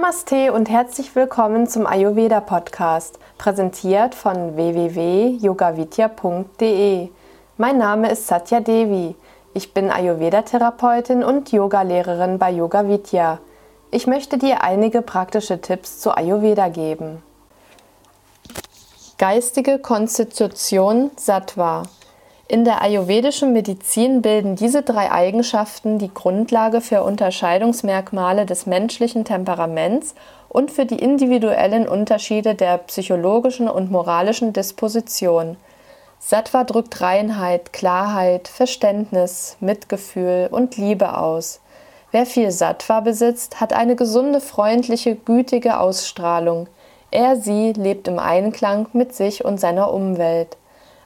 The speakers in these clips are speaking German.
Namaste und herzlich willkommen zum Ayurveda Podcast, präsentiert von www.yogavidya.de. Mein Name ist Satya Devi. Ich bin Ayurveda-Therapeutin und Yogalehrerin bei Yoga Vidya. Ich möchte dir einige praktische Tipps zu Ayurveda geben. Geistige Konstitution Sattva. In der ayurvedischen Medizin bilden diese drei Eigenschaften die Grundlage für Unterscheidungsmerkmale des menschlichen Temperaments und für die individuellen Unterschiede der psychologischen und moralischen Disposition. Sattva drückt Reinheit, Klarheit, Verständnis, Mitgefühl und Liebe aus. Wer viel Sattva besitzt, hat eine gesunde, freundliche, gütige Ausstrahlung. Er, sie lebt im Einklang mit sich und seiner Umwelt.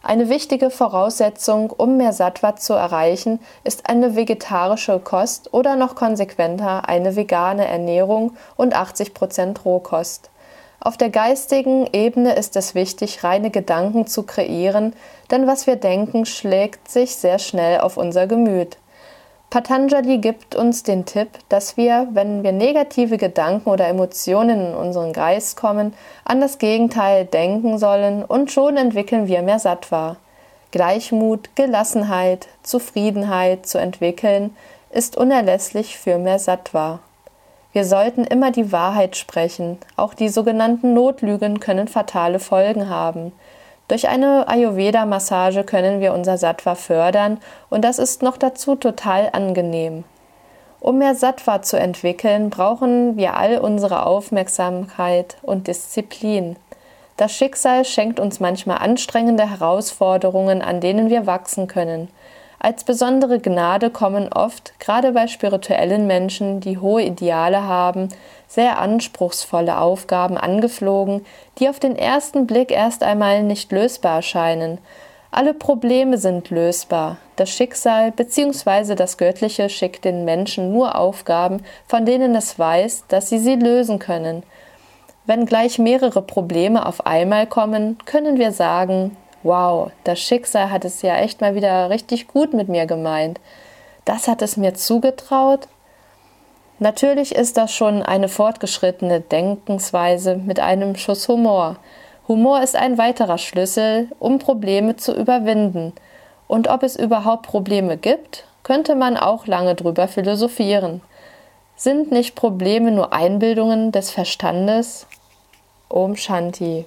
Eine wichtige Voraussetzung, um mehr Sattva zu erreichen, ist eine vegetarische Kost oder noch konsequenter eine vegane Ernährung und 80% Rohkost. Auf der geistigen Ebene ist es wichtig, reine Gedanken zu kreieren, denn was wir denken, schlägt sich sehr schnell auf unser Gemüt. Patanjali gibt uns den Tipp, dass wir, wenn wir negative Gedanken oder Emotionen in unseren Geist kommen, an das Gegenteil denken sollen und schon entwickeln wir mehr Sattva. Gleichmut, Gelassenheit, Zufriedenheit zu entwickeln, ist unerlässlich für mehr Sattva. Wir sollten immer die Wahrheit sprechen. Auch die sogenannten Notlügen können fatale Folgen haben. Durch eine Ayurveda-Massage können wir unser Sattva fördern und das ist noch dazu total angenehm. Um mehr Sattva zu entwickeln, brauchen wir all unsere Aufmerksamkeit und Disziplin. Das Schicksal schenkt uns manchmal anstrengende Herausforderungen, an denen wir wachsen können. Als besondere Gnade kommen oft, gerade bei spirituellen Menschen, die hohe Ideale haben, sehr anspruchsvolle Aufgaben angeflogen, die auf den ersten Blick erst einmal nicht lösbar erscheinen. Alle Probleme sind lösbar. Das Schicksal bzw. das Göttliche schickt den Menschen nur Aufgaben, von denen es weiß, dass sie sie lösen können. Wenn gleich mehrere Probleme auf einmal kommen, können wir sagen, wow, das Schicksal hat es ja echt mal wieder richtig gut mit mir gemeint. Das hat es mir zugetraut. Natürlich ist das schon eine fortgeschrittene Denkensweise mit einem Schuss Humor. Humor ist ein weiterer Schlüssel, um Probleme zu überwinden. Und ob es überhaupt Probleme gibt, könnte man auch lange drüber philosophieren. Sind nicht Probleme nur Einbildungen des Verstandes? Om Shanti.